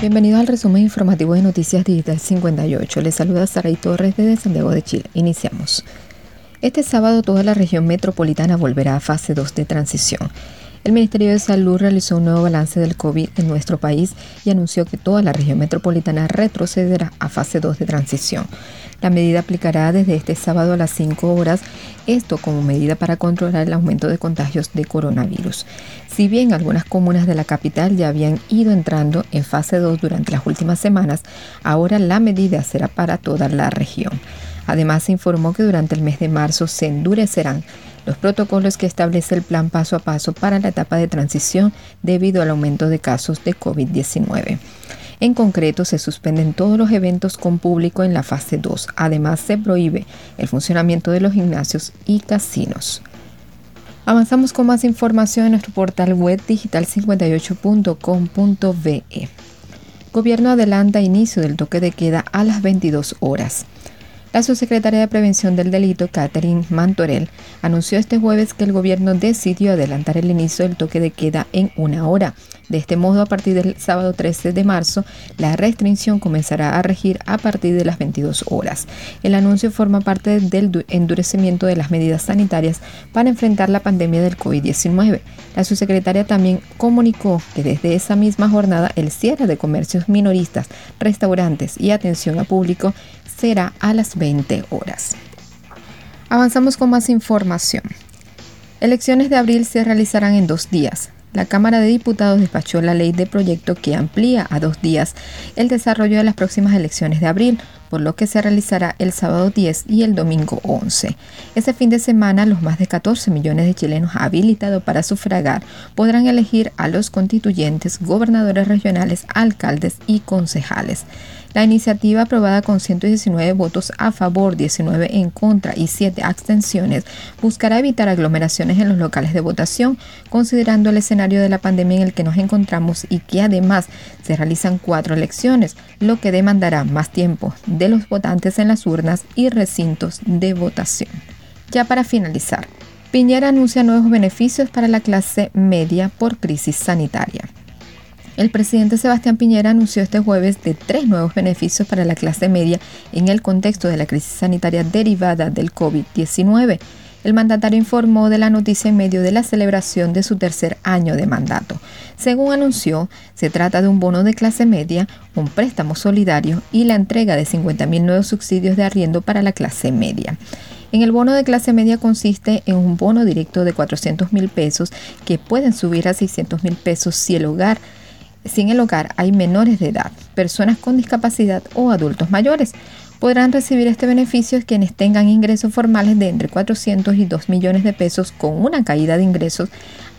Bienvenidos al resumen informativo de Noticias Digital 58. Les saluda Saray Torres desde Santiago de Chile. Iniciamos. Este sábado toda la región metropolitana volverá a fase 2 de transición. El Ministerio de Salud realizó un nuevo balance del COVID en nuestro país y anunció que toda la región metropolitana retrocederá a fase 2 de transición. La medida aplicará desde este sábado a las 5 horas, esto como medida para controlar el aumento de contagios de coronavirus. Si bien algunas comunas de la capital ya habían ido entrando en fase 2 durante las últimas semanas, ahora la medida será para toda la región. Además, se informó que durante el mes de marzo se endurecerán los protocolos que establece el plan paso a paso para la etapa de transición debido al aumento de casos de COVID-19. En concreto, se suspenden todos los eventos con público en la fase 2. Además, se prohíbe el funcionamiento de los gimnasios y casinos. Avanzamos con más información en nuestro portal web digital58.com.be. Gobierno adelanta inicio del toque de queda a las 22 horas. La subsecretaria de Prevención del Delito, Catherine Mantorell, anunció este jueves que el gobierno decidió adelantar el inicio del toque de queda en una hora. De este modo, a partir del sábado 13 de marzo, la restricción comenzará a regir a partir de las 22 horas. El anuncio forma parte del endurecimiento de las medidas sanitarias para enfrentar la pandemia del COVID-19. La subsecretaria también comunicó que desde esa misma jornada el cierre de comercios minoristas, restaurantes y atención a público será a las 20 horas. Avanzamos con más información. Elecciones de abril se realizarán en dos días. La Cámara de Diputados despachó la ley de proyecto que amplía a dos días el desarrollo de las próximas elecciones de abril, por lo que se realizará el sábado 10 y el domingo 11. Ese fin de semana, los más de 14 millones de chilenos habilitados para sufragar podrán elegir a los constituyentes, gobernadores regionales, alcaldes y concejales. La iniciativa, aprobada con 119 votos a favor, 19 en contra y 7 abstenciones, buscará evitar aglomeraciones en los locales de votación, considerando el escenario de la pandemia en el que nos encontramos y que además se realizan cuatro elecciones, lo que demandará más tiempo de los votantes en las urnas y recintos de votación. Ya para finalizar, Piñera anuncia nuevos beneficios para la clase media por crisis sanitaria. El presidente Sebastián Piñera anunció este jueves de tres nuevos beneficios para la clase media en el contexto de la crisis sanitaria derivada del COVID-19. El mandatario informó de la noticia en medio de la celebración de su tercer año de mandato. Según anunció, se trata de un bono de clase media, un préstamo solidario y la entrega de 50.000 nuevos subsidios de arriendo para la clase media. En el bono de clase media consiste en un bono directo de 400 mil pesos que pueden subir a 600 mil pesos si el hogar si en el hogar hay menores de edad, personas con discapacidad o adultos mayores. Podrán recibir este beneficio quienes tengan ingresos formales de entre 400 y 2 millones de pesos con una caída de ingresos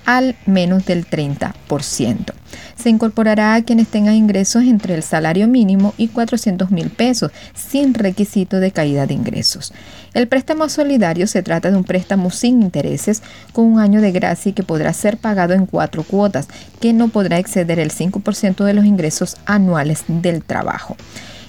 al menos del 30%. Se incorporará a quienes tengan ingresos entre el salario mínimo y 400 mil pesos, sin requisito de caída de ingresos. El préstamo solidario se trata de un préstamo sin intereses con un año de gracia y que podrá ser pagado en cuatro cuotas, que no podrá exceder el 5% de los ingresos anuales del trabajo.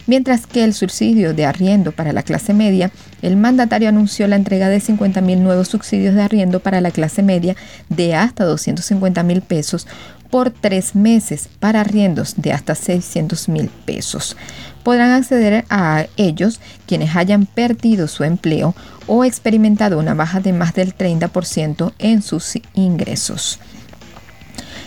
Mientras que el subsidio de arriendo para la clase media, el mandatario anunció la entrega de 50 mil nuevos subsidios de arriendo para la clase media de hasta 250 mil pesos por tres meses para arriendos de hasta 600 mil pesos. Podrán acceder a ellos quienes hayan perdido su empleo o experimentado una baja de más del 30% en sus ingresos.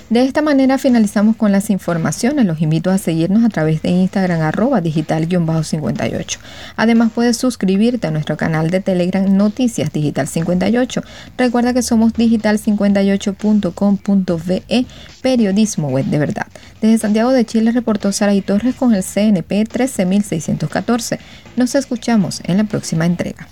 De esta manera finalizamos con las informaciones. Los invito a seguirnos a través de Instagram arroba digital-58. Además puedes suscribirte a nuestro canal de Telegram Noticias Digital 58. Recuerda que somos digital58.com.be, periodismo web de verdad. Desde Santiago de Chile reportó Sara y Torres con el CNP 13614. Nos escuchamos en la próxima entrega.